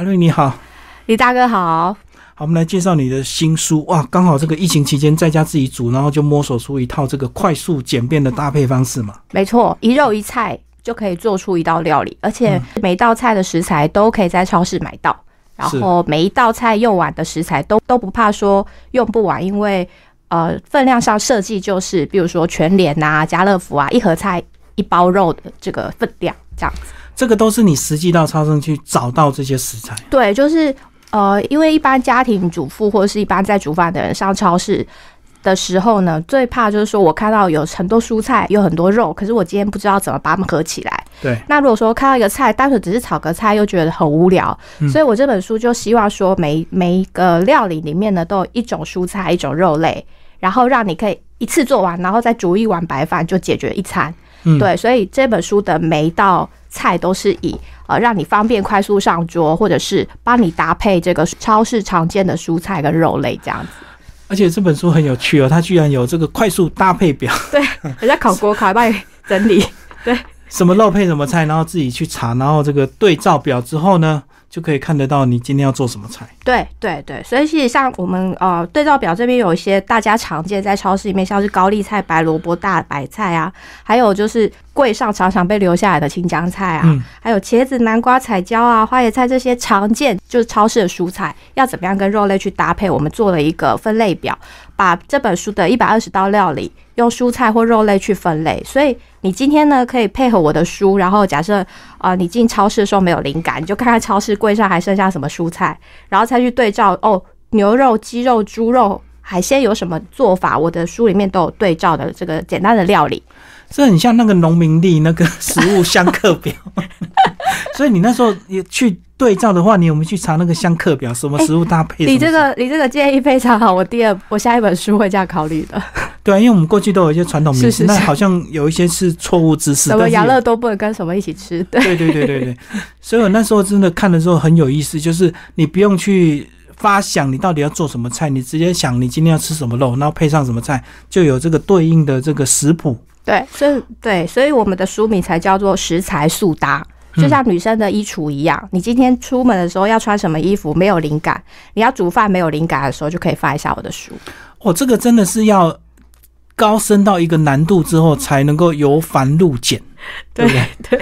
阿瑞你好，李大哥好。好，我们来介绍你的新书哇！刚好这个疫情期间在家自己煮，然后就摸索出一套这个快速简便的搭配方式嘛。没错，一肉一菜就可以做出一道料理，而且每道菜的食材都可以在超市买到。然后每一道菜用完的食材都都不怕说用不完，因为呃分量上设计就是，比如说全联啊、家乐福啊，一盒菜一包肉的这个分量这样子。这个都是你实际到超市去找到这些食材。对，就是。呃，因为一般家庭主妇或者是一般在煮饭的人上超市的时候呢，最怕就是说我看到有很多蔬菜，有很多肉，可是我今天不知道怎么把它们合起来。对。那如果说看到一个菜，单纯只是炒个菜，又觉得很无聊，所以我这本书就希望说，每每一个料理里面呢，都有一种蔬菜，一种肉类，然后让你可以一次做完，然后再煮一碗白饭就解决一餐。嗯。对，所以这本书的每一道菜都是以。呃，让你方便快速上桌，或者是帮你搭配这个超市常见的蔬菜跟肉类这样子。而且这本书很有趣哦，它居然有这个快速搭配表。对，人家考国考帮你整理。对，什么肉配什么菜，然后自己去查，然后这个对照表之后呢？就可以看得到你今天要做什么菜。对对对，所以其实像我们呃对照表这边有一些大家常见在超市里面，像是高丽菜、白萝卜、大白菜啊，还有就是柜上常常被留下来的青江菜啊，还有茄子、南瓜、彩椒啊、花椰菜这些常见就是超市的蔬菜，要怎么样跟肉类去搭配？我们做了一个分类表，把这本书的一百二十道料理用蔬菜或肉类去分类，所以。你今天呢，可以配合我的书，然后假设啊，你进超市的时候没有灵感，你就看看超市柜上还剩下什么蔬菜，然后再去对照哦，牛肉、鸡肉、猪肉、海鲜有什么做法，我的书里面都有对照的这个简单的料理。这很像那个农民历那个食物相克表，所以你那时候也去。对照的话，你有没有去查那个相克表？什么食物搭配？你这个你这个建议非常好，我第二我下一本书会这样考虑的。对啊，因为我们过去都有一些传统名食，那好像有一些是错误知识。什么养乐多不能跟什么一起吃？对对对对对。所以我那时候真的看的时候很有意思，就是你不用去发想你到底要做什么菜，你直接想你今天要吃什么肉，然后配上什么菜，就有这个对应的这个食谱。对，所以对，所以我们的书名才叫做食材速搭。就像女生的衣橱一样，你今天出门的时候要穿什么衣服，没有灵感；你要煮饭没有灵感的时候，就可以翻一下我的书。哦，这个真的是要高升到一个难度之后，才能够由繁入简，对不对？对。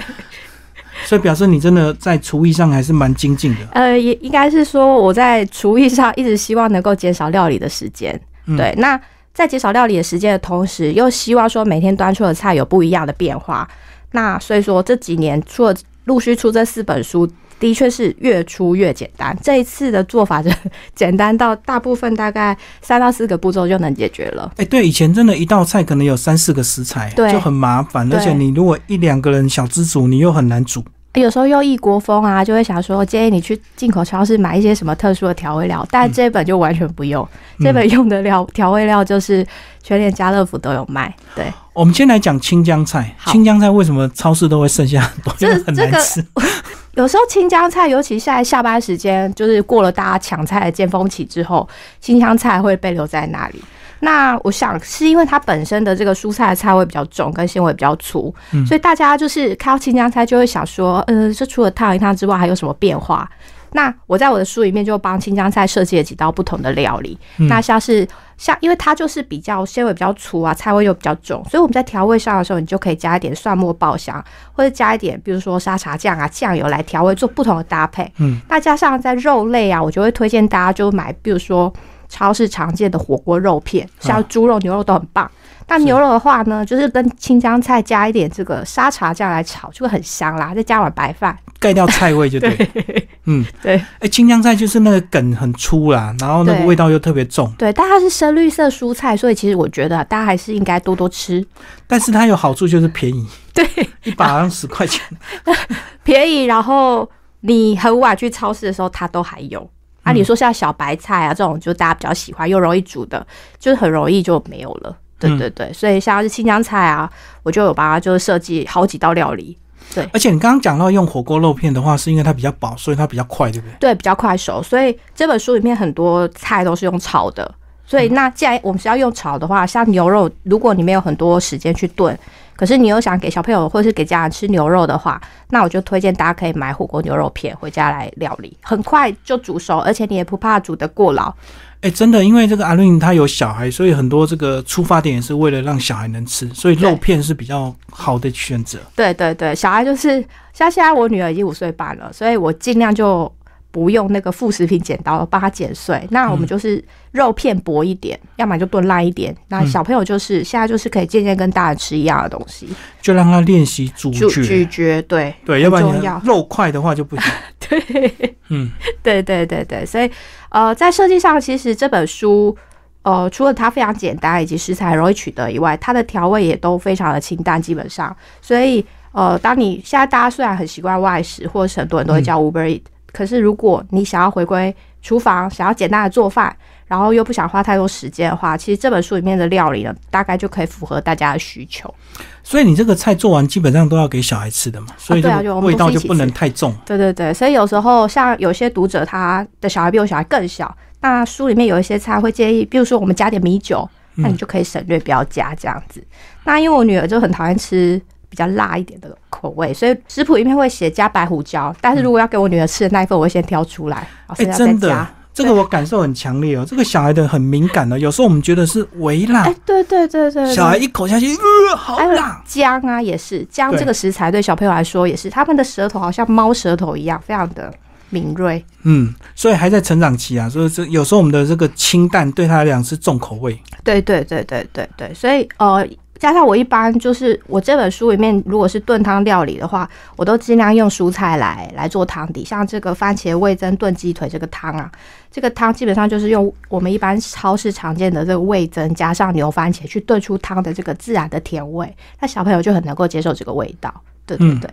所以表示你真的在厨艺上还是蛮精进的。呃，也应该是说我在厨艺上一直希望能够减少料理的时间。对，那在减少料理的时间的同时，又希望说每天端出的菜有不一样的变化。那所以说这几年出了。陆续出这四本书，的确是越出越简单。这一次的做法就 简单到大部分大概三到四个步骤就能解决了。哎，对，以前真的一道菜可能有三四个食材，就很麻烦。而且你如果一两个人小资煮，你又很难煮。有时候又异国风啊，就会想说建议你去进口超市买一些什么特殊的调味料，但这本就完全不用。这本用的料调味料就是全联、家乐福都有卖。对。我们先来讲青江菜。青江菜为什么超市都会剩下很多？因为很难吃。有时候青江菜，尤其现在下班时间，就是过了大家抢菜的尖峰期之后，青江菜会被留在那里。那我想是因为它本身的这个蔬菜的菜味比较重，跟纤维比较粗，所以大家就是看到青江菜就会想说，呃，这除了烫一烫之外，还有什么变化？那我在我的书里面就帮青江菜设计了几道不同的料理。那像是像，因为它就是比较纤维比较粗啊，菜味又比较重，所以我们在调味上的时候，你就可以加一点蒜末爆香，或者加一点，比如说沙茶酱啊、酱油来调味，做不同的搭配。嗯，那加上在肉类啊，我就会推荐大家就买，比如说超市常见的火锅肉片，像猪肉、牛肉都很棒。那牛肉的话呢，就是跟青江菜加一点这个沙茶酱来炒，就会很香啦。再加碗白饭，盖掉菜味就对。嗯，对。哎，青江菜就是那个梗很粗啦，然后那个味道又特别重。对，但它是深绿色蔬菜，所以其实我觉得大家还是应该多多吃。但是它有好处就是便宜，对，一把好像十块钱，便宜。然后你很晚去超市的时候，它都还有。啊，你说像小白菜啊这种，就大家比较喜欢又容易煮的，就是很容易就没有了。对对对，所以像是新疆菜啊，我就有把它就是设计好几道料理。对，而且你刚刚讲到用火锅肉片的话，是因为它比较薄，所以它比较快，对不对？对，比较快熟。所以这本书里面很多菜都是用炒的，所以那既然我们是要用炒的话，像牛肉，如果你没有很多时间去炖，可是你又想给小朋友或是给家人吃牛肉的话，那我就推荐大家可以买火锅牛肉片回家来料理，很快就煮熟，而且你也不怕煮得过老。哎，真的，因为这个阿伦他有小孩，所以很多这个出发点也是为了让小孩能吃，所以肉片是比较好的选择。对对对，小孩就是像现在我女儿已经五岁半了，所以我尽量就不用那个副食品剪刀帮她剪碎。那我们就是肉片薄一点，要么就炖烂一点。那小朋友就是现在就是可以渐渐跟大人吃一样的东西，就让他练习咀嚼。咀嚼，对对，要不然肉块的话就不行。对，嗯，对对对对，所以。呃，在设计上，其实这本书，呃，除了它非常简单以及食材容易取得以外，它的调味也都非常的清淡，基本上。所以，呃，当你现在大家虽然很习惯外食，或者是很多人都会叫 Uber Eat，可是如果你想要回归厨房，想要简单的做饭。然后又不想花太多时间的话，其实这本书里面的料理呢，大概就可以符合大家的需求。所以你这个菜做完基本上都要给小孩吃的嘛，所以味道就不能太重。对对对，所以有时候像有些读者他的小孩比我小孩更小，那书里面有一些菜会建议，比如说我们加点米酒，那你就可以省略不要加这样子。那因为我女儿就很讨厌吃比较辣一点的口味，所以食谱里面会写加白胡椒，但是如果要给我女儿吃的那一份，我会先挑出来，哎，真的。这个我感受很强烈哦，这个小孩的很敏感的，有时候我们觉得是微辣，哎，对对对对，小孩一口下去，呃，好辣。姜啊，也是姜这个食材对小朋友来说也是，他们的舌头好像猫舌头一样，非常的敏锐。嗯，所以还在成长期啊，所以这有时候我们的这个清淡对他来讲是重口味。对对对对对对，所以呃。加上我一般就是我这本书里面，如果是炖汤料理的话，我都尽量用蔬菜来来做汤底。像这个番茄味增炖鸡腿这个汤啊，这个汤基本上就是用我们一般超市常见的这个味增加上牛番茄去炖出汤的这个自然的甜味，那小朋友就很能够接受这个味道。对对对。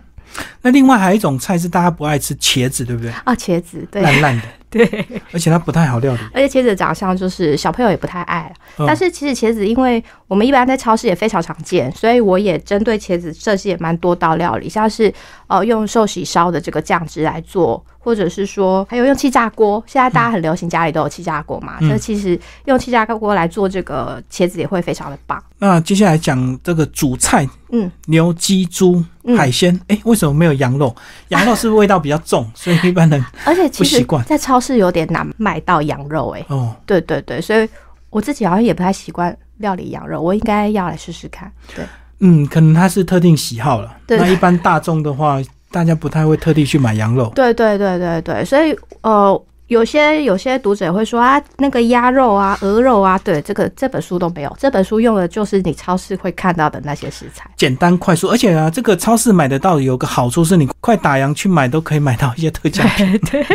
那另外还有一种菜是大家不爱吃茄子，对不对？啊，茄子，对，烂烂的。对，而且它不太好料理，而且茄子长相就是小朋友也不太爱。但是其实茄子，因为我们一般在超市也非常常见，所以我也针对茄子设计也蛮多道料理，像是呃用寿喜烧的这个酱汁来做，或者是说还有用气炸锅，现在大家很流行家里都有气炸锅嘛，那其实用气炸锅来做这个茄子也会非常的棒。那接下来讲这个主菜，嗯，牛、鸡、猪、海鲜，哎，为什么没有羊肉？羊肉是不是味道比较重，所以一般人 而且不习惯在超。市有点难买到羊肉哎，哦，对对对，所以我自己好像也不太习惯料理羊肉，我应该要来试试看。对，嗯，可能他是特定喜好了。那一般大众的话，大家不太会特地去买羊肉。对对对对对，所以呃。有些有些读者会说啊，那个鸭肉啊、鹅肉啊，对，这个这本书都没有。这本书用的就是你超市会看到的那些食材，简单快速。而且啊，这个超市买得到有个好处是，你快打烊去买都可以买到一些特价品。对，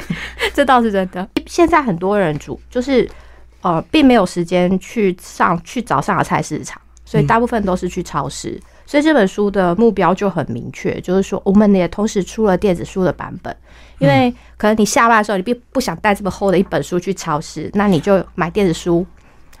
这倒是真的。现在很多人煮就是呃，并没有时间去上去早上的菜市场，所以大部分都是去超市。所以这本书的目标就很明确，就是说我们也同时出了电子书的版本。因为可能你下班的时候，你并不想带这么厚的一本书去超市，那你就买电子书，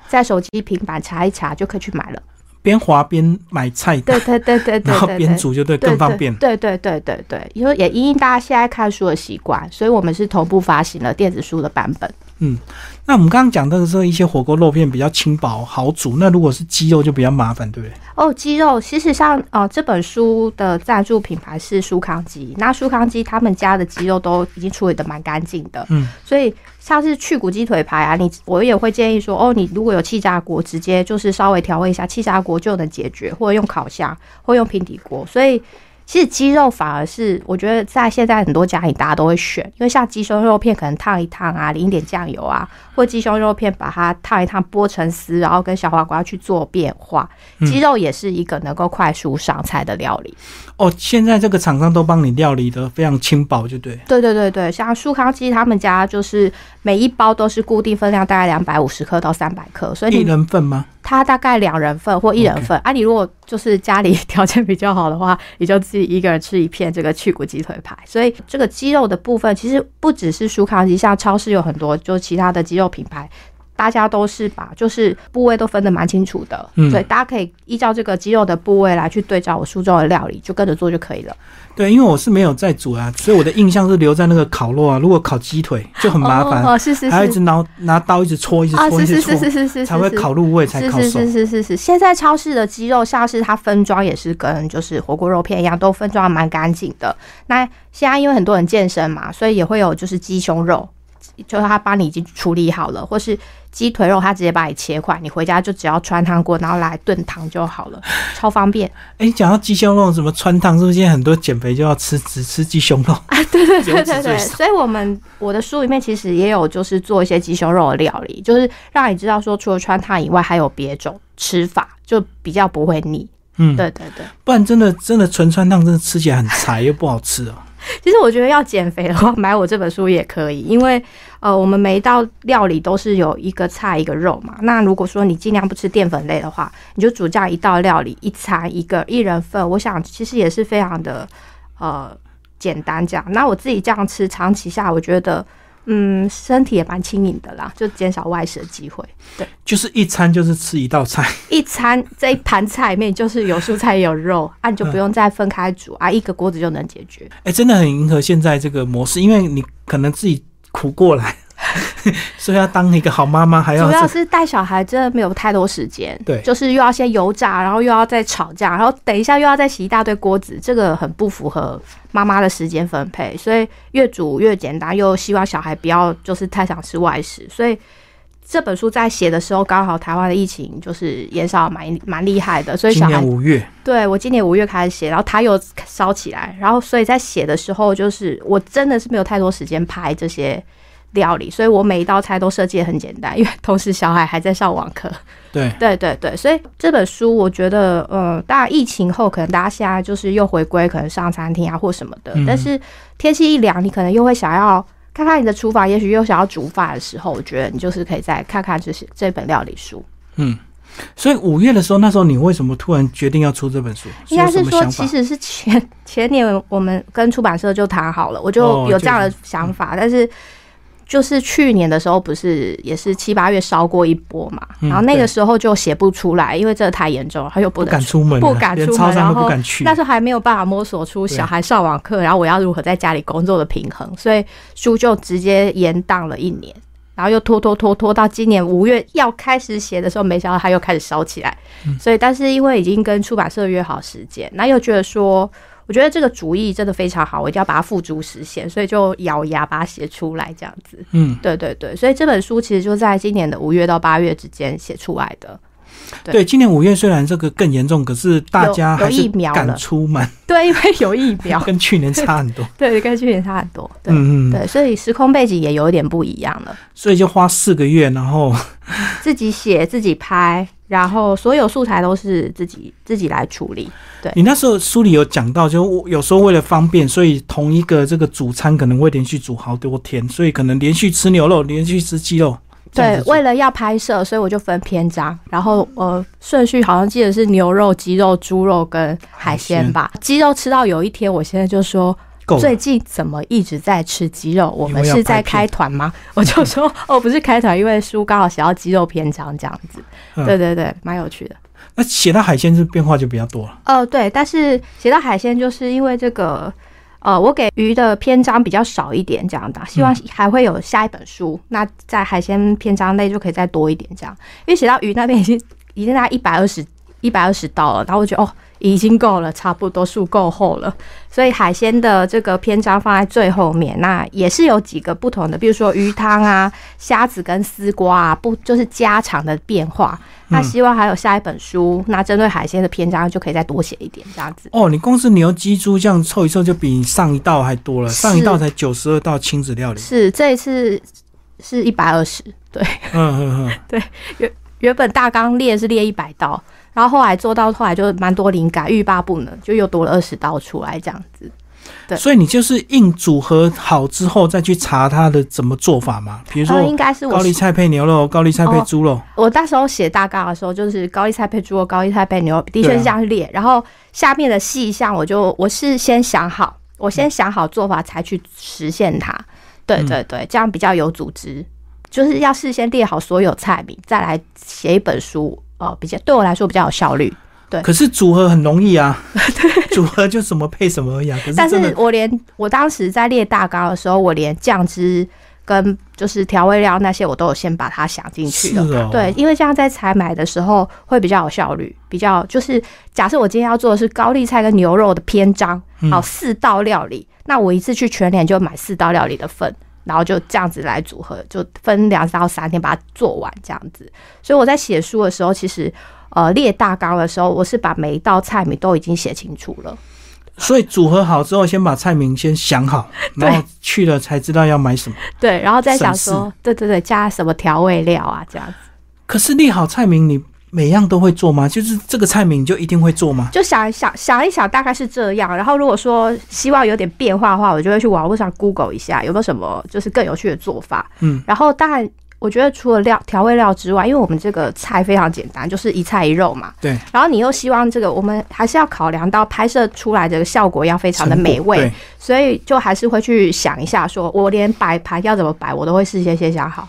在手机、平板查一查就可以去买了。边滑边买菜，对对对对对，然后边煮就对，更方便。对对对对对，因为也因应大家现在看书的习惯，所以我们是同步发行了电子书的版本。嗯。那我们刚刚讲的是一些火锅肉片比较轻薄好煮，那如果是鸡肉就比较麻烦，对不对？哦，鸡肉其实像呃这本书的赞助品牌是舒康鸡，那舒康鸡他们家的鸡肉都已经处理的蛮干净的，嗯，所以像是去骨鸡腿排啊，你我也会建议说，哦，你如果有气炸锅，直接就是稍微调味一下，气炸锅就能解决，或者用烤箱，或用平底锅，所以。其实鸡肉反而是我觉得在现在很多家里大家都会选，因为像鸡胸肉片可能烫一烫啊，淋一点酱油啊，或鸡胸肉片把它烫一烫剥成丝，然后跟小黄瓜去做变化。鸡肉也是一个能够快速上菜的料理。哦，现在这个厂商都帮你料理的非常轻薄，就对。对对对对，像舒康鸡他们家就是每一包都是固定分量，大概两百五十克到三百克，所以一人份吗？它大概两人份或一人份啊。你如果就是家里 条件比较好的话，你就自己一个人吃一片这个去骨鸡腿排。所以这个鸡肉的部分其实不只是舒康鸡，像超市有很多就其他的鸡肉品牌，大家都是把就是部位都分得蛮清楚的，嗯所以大家可以依照这个鸡肉的部位来去对照我书中的料理，就跟着做就可以了。对，因为我是没有在煮啊，所以我的印象是留在那个烤肉啊。如果烤鸡腿就很麻烦，哦，是是还要一直。拿拿刀一直戳，一直啊，戳，一直戳是是是，是是是，才会烤入味，才烤熟。是是是是是是，现在超市的鸡肉像是它分装也是跟就是火锅肉片一样，都分装的蛮干净的。那现在因为很多人健身嘛，所以也会有就是鸡胸肉，就是他帮你已经处理好了，或是鸡腿肉，他直接把你切块，你回家就只要穿汤锅，然后来炖汤就好了，超方便。哎，讲到鸡胸肉什么穿汤，是不是现在很多减肥就要吃只吃鸡胸肉？啊，对对对对对，所以我们我的书里面其实也有就是做一些鸡胸肉的料理，就是让你知道说除了穿汤以外，还有别种吃法，就比较不会腻。嗯，对对对。不然真的真的纯穿烫，真的吃起来很柴又不好吃哦。其实我觉得要减肥的话，买我这本书也可以，因为呃，我们每一道料理都是有一个菜一个肉嘛。那如果说你尽量不吃淀粉类的话，你就煮这样一道料理，一餐一个一人份，我想其实也是非常的呃简单这样。那我自己这样吃，长期下我觉得。嗯，身体也蛮轻盈的啦，就减少外食的机会。对就是一餐就是吃一道菜，一餐这一盘菜里面就是有蔬菜也有肉，啊，你就不用再分开煮啊，一个锅子就能解决。哎、真的很迎合现在这个模式，因为你可能自己苦过来，所以要当一个好妈妈，还要主要是带小孩真的没有太多时间，对就是又要先油炸，然后又要再吵架，然后等一下又要再洗一大堆锅子，这个很不符合妈妈的时间分配，所以越煮越简单，又希望小孩不要就是太想吃外食，所以。这本书在写的时候，刚好台湾的疫情就是延烧蛮蛮厉害的，所以今小孩年五月，对我今年五月开始写，然后它又烧起来，然后所以在写的时候，就是我真的是没有太多时间拍这些料理，所以我每一道菜都设计的很简单，因为同时小孩还在上网课。对，对对对，所以这本书我觉得，呃，当然疫情后可能大家现在就是又回归可能上餐厅啊或什么的，嗯但是天气一凉，你可能又会想要。看看你的厨房，也许又想要煮饭的时候，我觉得你就是可以再看看这些这本料理书。嗯。所以五月的时候，那时候你为什么突然决定要出这本书？应该是说，其实是前前年我们跟出版社就谈好了，我就哦有这样的想法，但是就是去年的时候，不是也是七八月烧过一波嘛，嗯然后那个时候就写不出来，因为这个太严重了，他又不不敢出门，不敢出门，然后都不敢去。那时候还没有办法摸索出小孩上网课，然后我要如何在家里工作的平衡，所以书就直接延档了一年，然后又拖拖拖拖到今年五月要开始写的时候，没想到他又开始烧起来。所以，但是因为已经跟出版社约好时间，那又觉得说，我觉得这个主意真的非常好，我一定要把它付诸实现，所以就咬牙把它写出来，这样子。嗯，对对对，所以这本书其实就在今年的五月到八月之间写出来的。对对，今年五月虽然这个更严重，可是大家有有还是敢疫苗了出门，对，因为有疫苗，跟去年差很多。对，跟去年差很多。对、嗯嗯，对，所以时空背景也有一点不一样了。所以就花四个月，然后自己写，自己拍，然后所有素材都是自己自己来处理。对你那时候书里有讲到，就我有时候为了方便，所以同一个这个主餐可能会连续煮好多天，所以可能连续吃牛肉，连续吃鸡肉。对为了要拍摄，所以我就分篇章，然后呃顺序好像记得是牛肉、鸡肉、猪肉跟海鲜吧。鸡肉吃到有一天，我现在就说。最近怎么一直在吃鸡肉？我们是在开团吗？我就说哦，不是开团，因为书刚好写到鸡肉篇章这样子。嗯对对对，蛮有趣的。那写到海鲜是变化就比较多了。呃，对，但是写到海鲜，就是因为这个，呃，我给鱼的篇章比较少一点，这样的，希望还会有下一本书，那在海鲜篇章内就可以再多一点，这样，因为写到鱼那边已经已经在一百二十一百二十道了，然后我觉得哦。已经够了，差不多数够厚了，所以海鲜的这个篇章放在最后面。那也是有几个不同的，比如说鱼汤啊、虾子跟丝瓜啊，不就是家常的变化。那希望还有下一本书，那针对海鲜的篇章就可以再多写一点，这样子。哦，你光是牛、鸡、猪这样凑一凑，就比上一道还多了。上一道才九十二道亲子料理。是这一次是一百二十，对，嗯嗯嗯，对，原原本大纲列是列一百道，然后后来做到后来就蛮多灵感，欲罢不能，就又多了二十刀出来这样子。对所以你就是硬组合好之后再去查它的怎么做法嘛？比如说，应说该是我高丽菜配牛肉，高丽菜配哦猪肉。我那时候写大纲的时候，就是高丽菜配猪肉，高丽菜配牛肉，的确是这样列。然后下面的细项，我就我是先想好，我先想好做法才去实现它。对嗯对对，这样比较有组织。就是要事先列好所有菜名，再来写一本书，呃，比较对我来说比较有效率。对可是组合很容易啊，组合就什么配什么而已啊。可是但是我连我当时在列大纲的时候，我连酱汁跟就是调味料那些，我都有先把它想进去了。对，因为这样在采买的时候会比较有效率，比较就是假设我今天要做的是高丽菜跟牛肉的篇章，嗯好四道料理，那我一次去全联就买四道料理的份。然后就这样子来组合，就分两到三天把它做完这样子。所以我在写书的时候，其实呃列大纲的时候，我是把每一道菜名都已经写清楚了。所以组合好之后，先把菜名先想好，然后去了才知道要买什么。对，然后再想省说，对对对，加什么调味料啊，这样子，可是列好菜名，你每样都会做吗？就是这个菜名就一定会做吗？就想一想想一想，大概是这样。然后如果说希望有点变化的话，我就会去网络上 Google 一下有没有什么就是更有趣的做法。嗯，然后当然。我觉得除了料调味料之外，因为我们这个菜非常简单，就是一菜一肉嘛。对，然后你又希望这个，我们还是要考量到拍摄出来的效果要非常的美味，所以就还是会去想一下说我连摆盘要怎么摆，我都会事先先想好。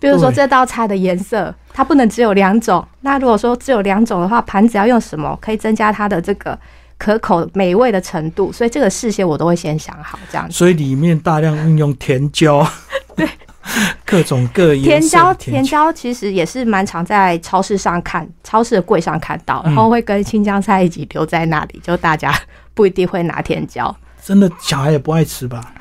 比如说对这道菜的颜色，它不能只有两种。那如果说只有两种的话，盘子要用什么可以增加它的这个可口美味的程度？所以这个事先我都会先想好，这样子。所以里面大量运用甜椒，对，各种各甜椒，甜椒其实也是蛮常在超市上看，超市的柜上看到，嗯然后会跟青江菜一起留在那里，就大家不一定会拿甜椒。真的小孩也不爱吃吧？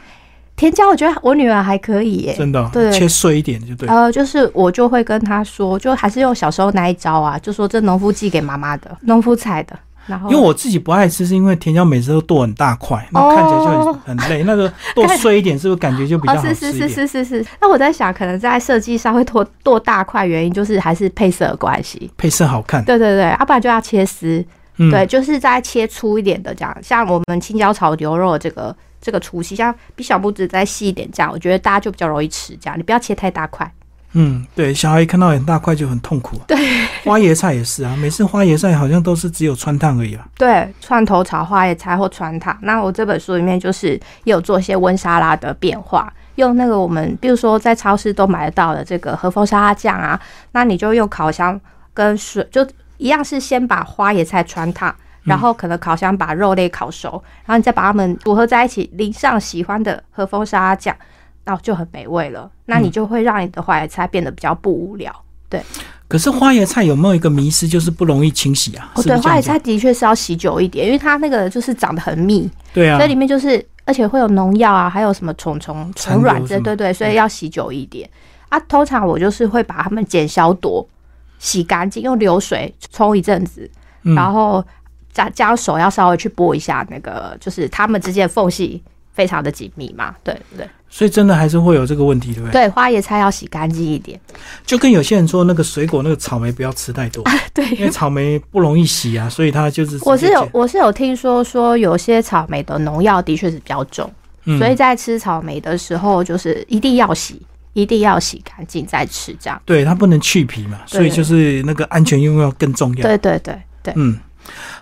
甜椒我觉得我女儿还可以耶，真的哦、对切碎一点就对。呃，就是我就会跟她说，就还是用小时候那一招啊，就说这农夫寄给妈妈的，农夫采的，然后因为我自己不爱吃，是因为甜椒每次都剁很大块，那哦看起来就很很累。那个剁碎一点，是不是感觉就比较哦，好是是吃一点？是是是是。那我在想，可能在设计上会剁剁大块，原因就是还是配色的关系。配色好看。对对对，要不然就要切丝。嗯，对，就是再切粗一点的这样。像我们青椒炒牛肉的这个这个粗细，像比小拇指再细一点这样，我觉得大家就比较容易吃。这样，你不要切太大块。嗯，对，小孩一看到很大块就很痛苦。对，花椰菜也是啊，每次花椰菜好像都是只有穿烫而已啊。对，串头炒花椰菜或穿烫。那我这本书里面就是也有做一些温沙拉的变化，用那个我们比如说在超市都买得到的这个和风沙拉酱啊，那你就用烤箱跟水就一样是先把花椰菜穿烫。然后可能烤箱把肉类烤熟，然后你再把它们组合在一起，淋上喜欢的和风沙拉酱，那就很美味了。那你就会让你的花椰菜变得比较不无聊。对可是花椰菜有没有一个迷思，就是不容易清洗啊？哦，对，花椰菜的确是要洗久一点，因为它那个就是长得很密，对啊所以，里面就是，而且会有农药啊，还有什么虫虫、残虫卵之类，留是吗对对，所以要洗久一点啊。通常我就是会把它们剪小朵，洗干净，用流水冲一阵子，嗯然后加加上手要稍微去拨一下那个，就是它们之间的缝隙非常的紧密嘛，对对所以真的还是会有这个问题，对不对？对，花椰菜要洗干净一点，就跟有些人说，那个水果那个草莓不要吃太多，对，因为草莓不容易洗啊，所以它就是我是有我是有听说说有些草莓的农药的确是比较重。嗯所以在吃草莓的时候，就是一定要洗，一定要洗干净再吃，这样。对它不能去皮嘛，所以就是那个安全用药更重要。对对对对嗯，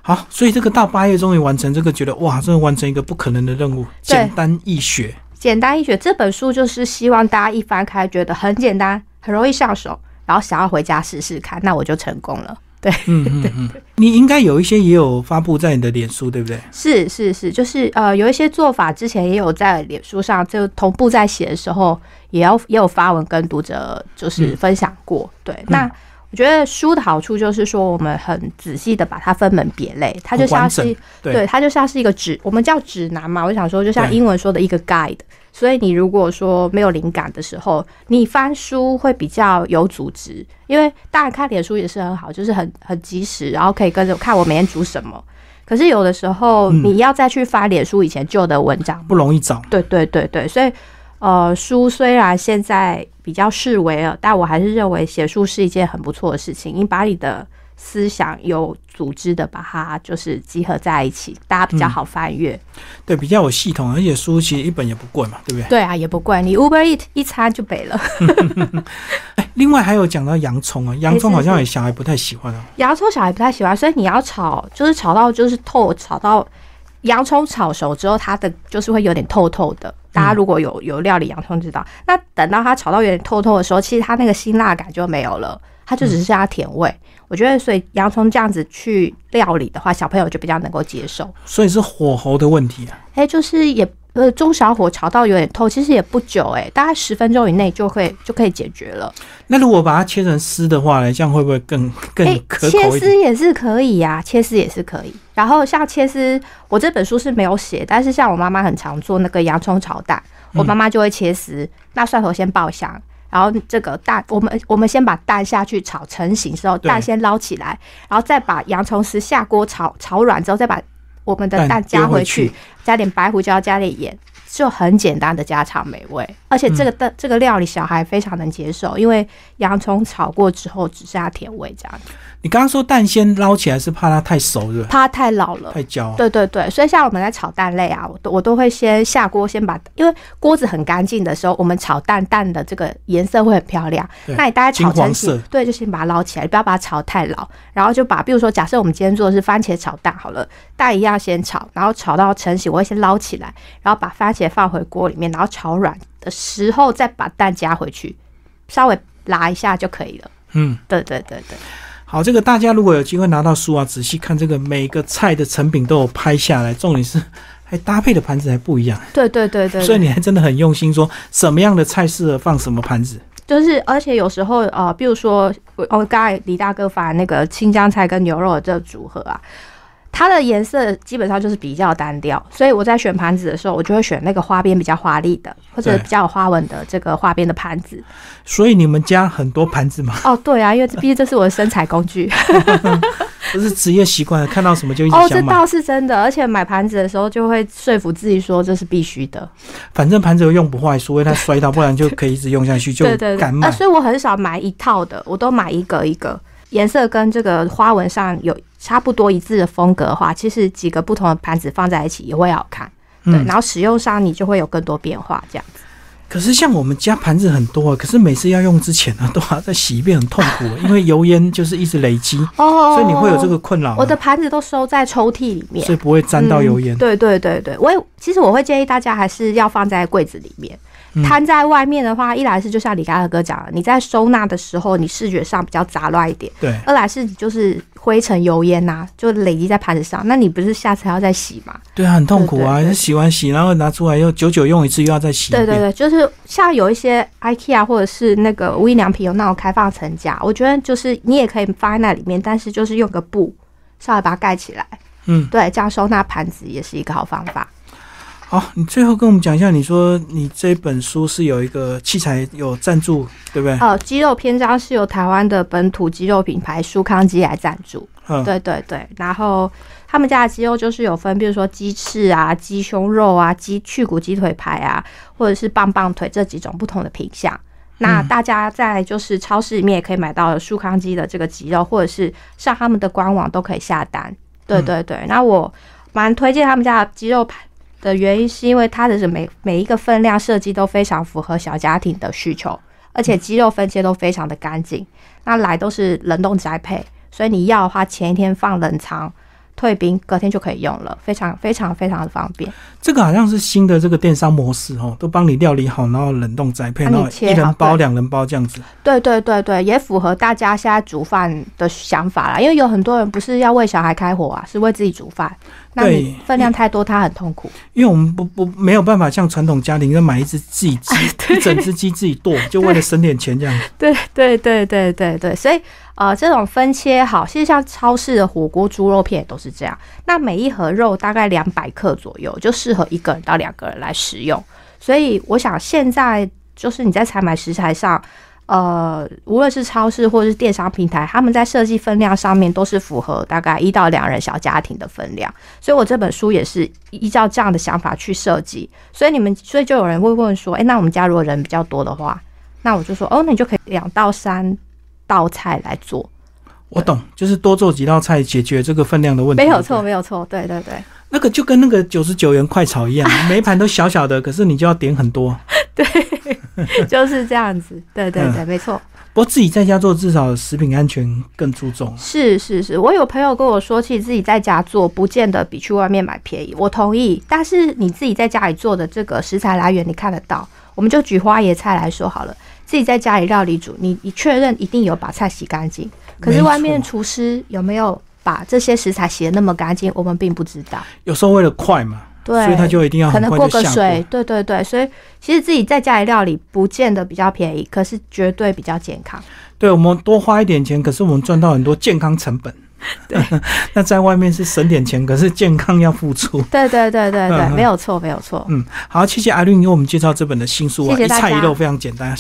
好，所以这个到八月终于完成这个，觉得哇，真的完成一个不可能的任务，简单易学。简单易学这本书就是希望大家一翻开觉得很简单，很容易上手，然后想要回家试试看，那我就成功了。对，嗯嗯嗯，你应该有一些也有发布在你的脸书，对不对？是是是，就是呃，有一些做法之前也有在脸书上就同步在写的时候，也要也有发文跟读者就是嗯分享过。对，那我觉得书的好处就是说，我们很仔细的把它分门别类，它就像是对对，它就像是一个指，我们叫指南嘛。我想说，就像英文说的一个 guide。所以你如果说没有灵感的时候，你翻书会比较有组织，因为当然看脸书也是很好，就是很很及时，然后可以跟着看我每天煮什么。可是有的时候嗯你要再去翻脸书以前旧的文章，不容易找。对对对对，所以呃，书虽然现在比较式微了，但我还是认为写书是一件很不错的事情。你把你的思想有组织的把它就是集合在一起，大家比较好翻阅。对，比较有系统，而且书其实一本也不贵嘛，对不对？对啊，也不贵，你 Uber Eat 一餐就没了。哎，另外还有讲到洋葱啊，洋葱好像也小孩不太喜欢啊。洋葱小孩不太喜欢，所以你要炒，就是炒到就是透，炒到洋葱炒熟之后，它的就是会有点透透的。大家如果有有料理洋葱知道，那等到它炒到有点透透的时候，其实它那个辛辣感就没有了，它就只是剩下甜味。我觉得，所以洋葱这样子去料理的话，小朋友就比较能够接受。所以是火候的问题啊。哎，就是也呃中小火炒到有点透，其实也不久，哎，大概十分钟以内就会就可以解决了。那如果把它切成丝的话呢，这样会不会更更可口切丝也是可以呀，切丝也是可以。然后像切丝，我这本书是没有写，但是像我妈妈很常做那个洋葱炒蛋，我妈妈就会切丝，那蒜头先爆香。然后这个蛋，我们我们先把蛋下去炒成型之后，蛋先捞起来，然后再把洋葱丝下锅炒炒软之后，再把我们的蛋加回去，加点白胡椒，加点盐，就很简单的家常美味。而且这个的这个料理小孩非常能接受，因为洋葱炒过之后只剩下甜味这样子。你刚刚说蛋先捞起来是怕它太熟，是吧？怕它太老了，太焦。对对对，所以像我们在炒蛋类啊，我都我都会先下锅，先把，因为锅子很干净的时候，我们炒蛋蛋的这个颜色会很漂亮。那你大概炒成色，对，就先把它捞起来，不要把它炒太老。然后就把，比如说，假设我们今天做的是番茄炒蛋，好了，蛋一样先炒，然后炒到成型，我会先捞起来，然后把番茄放回锅里面，然后炒软的时候再把蛋加回去，稍微拉一下就可以了。嗯，对对对对。好，这个大家如果有机会拿到书啊，仔细看这个每个菜的成品都有拍下来，重点是还搭配的盘子还不一样。对对对对，所以你还真的很用心，说什么样的菜适合放什么盘子。就是，而且有时候呃，比如说我刚才李大哥发那个青江菜跟牛肉的这个组合啊。它的颜色基本上就是比较单调，所以我在选盘子的时候，我就会选那个花边比较华丽的，或者比较有花纹的这个花边的盘子。所以你们家很多盘子吗？哦，对啊，因为毕竟这是我的生财工具。不是职业习惯，看到什么就一直想。哦，这倒是真的，而且买盘子的时候就会说服自己说这是必须的。反正盘子又用不坏，除非它摔到，不然就可以一直用下去，就 敢买。所以我很少买一套的，我都买一个一个。颜色跟这个花纹上有差不多一致的风格的话，其实几个不同的盘子放在一起也会好看。对，然后使用上你就会有更多变化，这样子。可是像我们家盘子很多啊，可是每次要用之前呢，都要再洗一遍，很痛苦，因为油烟就是一直累积，哦，所以你会有这个困扰。我的盘子都收在抽屉里面，所以不会沾到油烟。对对对对，我也其实我会建议大家还是要放在柜子里面。摊在外面的话，一来是就像李嘉和哥讲的，你在收纳的时候，你视觉上比较杂乱一点；对，二来是就是灰尘、油烟呐，就累积在盘子上，那你不是下次还要再洗吗？对啊，很痛苦啊！洗完洗，然后拿出来又久久用一次，又要再洗。对对对，就是像有一些 IKEA 或者是那个无印良品有那种开放层架，我觉得就是你也可以放在那里面，但是就是用个布稍微把它盖起来。嗯，对，这样收纳盘子也是一个好方法。好，你最后跟我们讲一下，你说你这本书是有一个器材有赞助，对不对？哦，鸡肉篇章是由台湾的本土鸡肉品牌舒康鸡来赞助。嗯，对对对。然后他们家的鸡肉就是有分，比如说鸡翅啊、鸡胸肉啊、鸡去骨鸡腿排啊，或者是棒棒腿这几种不同的品相。那大家在就是超市里面也可以买到舒康鸡的这个鸡肉，或者是上他们的官网都可以下单。对对对。那我蛮推荐他们家的鸡肉排。的原因是因为它的每每一个分量设计都非常符合小家庭的需求，而且鸡肉分切都非常的干净，那来都是冷冻栽培，所以你要的话前一天放冷藏。退冰，隔天就可以用了，非常非常非常的方便。这个好像是新的这个电商模式哦，都帮你料理好，然后冷冻栽配，然后一人包、两人包这样子。对对对对，也符合大家现在煮饭的想法啦。因为有很多人不是要为小孩开火啊，是为自己煮饭。那你分量太多，他很痛苦。因为我们不不没有办法像传统家庭，要买一只自己 鸡，一整只鸡自己剁，就为了省点钱这样。对对对对对对，所以。呃，这种分切好，其实像超市的火锅猪肉片也都是这样。那每一盒肉大概两百克左右，就适合一个人到两个人来食用。所以我想现在就是你在采买食材上，呃，无论是超市或是电商平台，他们在设计分量上面都是符合大概一到两人小家庭的分量。所以我这本书也是依照这样的想法去设计。所以你们，所以就有人会问说，哎，那我们家如果人比较多的话，那我就说，哦，那你就可以两到三。道菜来做，我懂，就是多做几道菜解决这个分量的问题。没有错，没有错，对对对。那个就跟那个九十九元快炒一样，每一盘都小小的，可是你就要点很多。对，就是这样子。对对对，没错。不过自己在家做，至少食品安全更注重。是是是，我有朋友跟我说，其实自己在家做，不见得比去外面买便宜。我同意，但是你自己在家里做的这个食材来源，你看得到。我们就举花椰菜来说好了，自己在家里料理煮，你你确认一定有把菜洗干净。可是外面厨师有没有把这些食材洗的那么干净，我们并不知道。有时候为了快嘛，对，所以他就一定要可能过个水。，对对对，所以其实自己在家里料理不见得比较便宜，可是绝对比较健康。对，我们多花一点钱，可是我们赚到很多健康成本。对 那在外面是省点钱，可是健康要付出。对对对对对，没有错没有错。嗯，好，谢谢阿绿给我们介绍这本的新书啊，一菜一肉非常简单。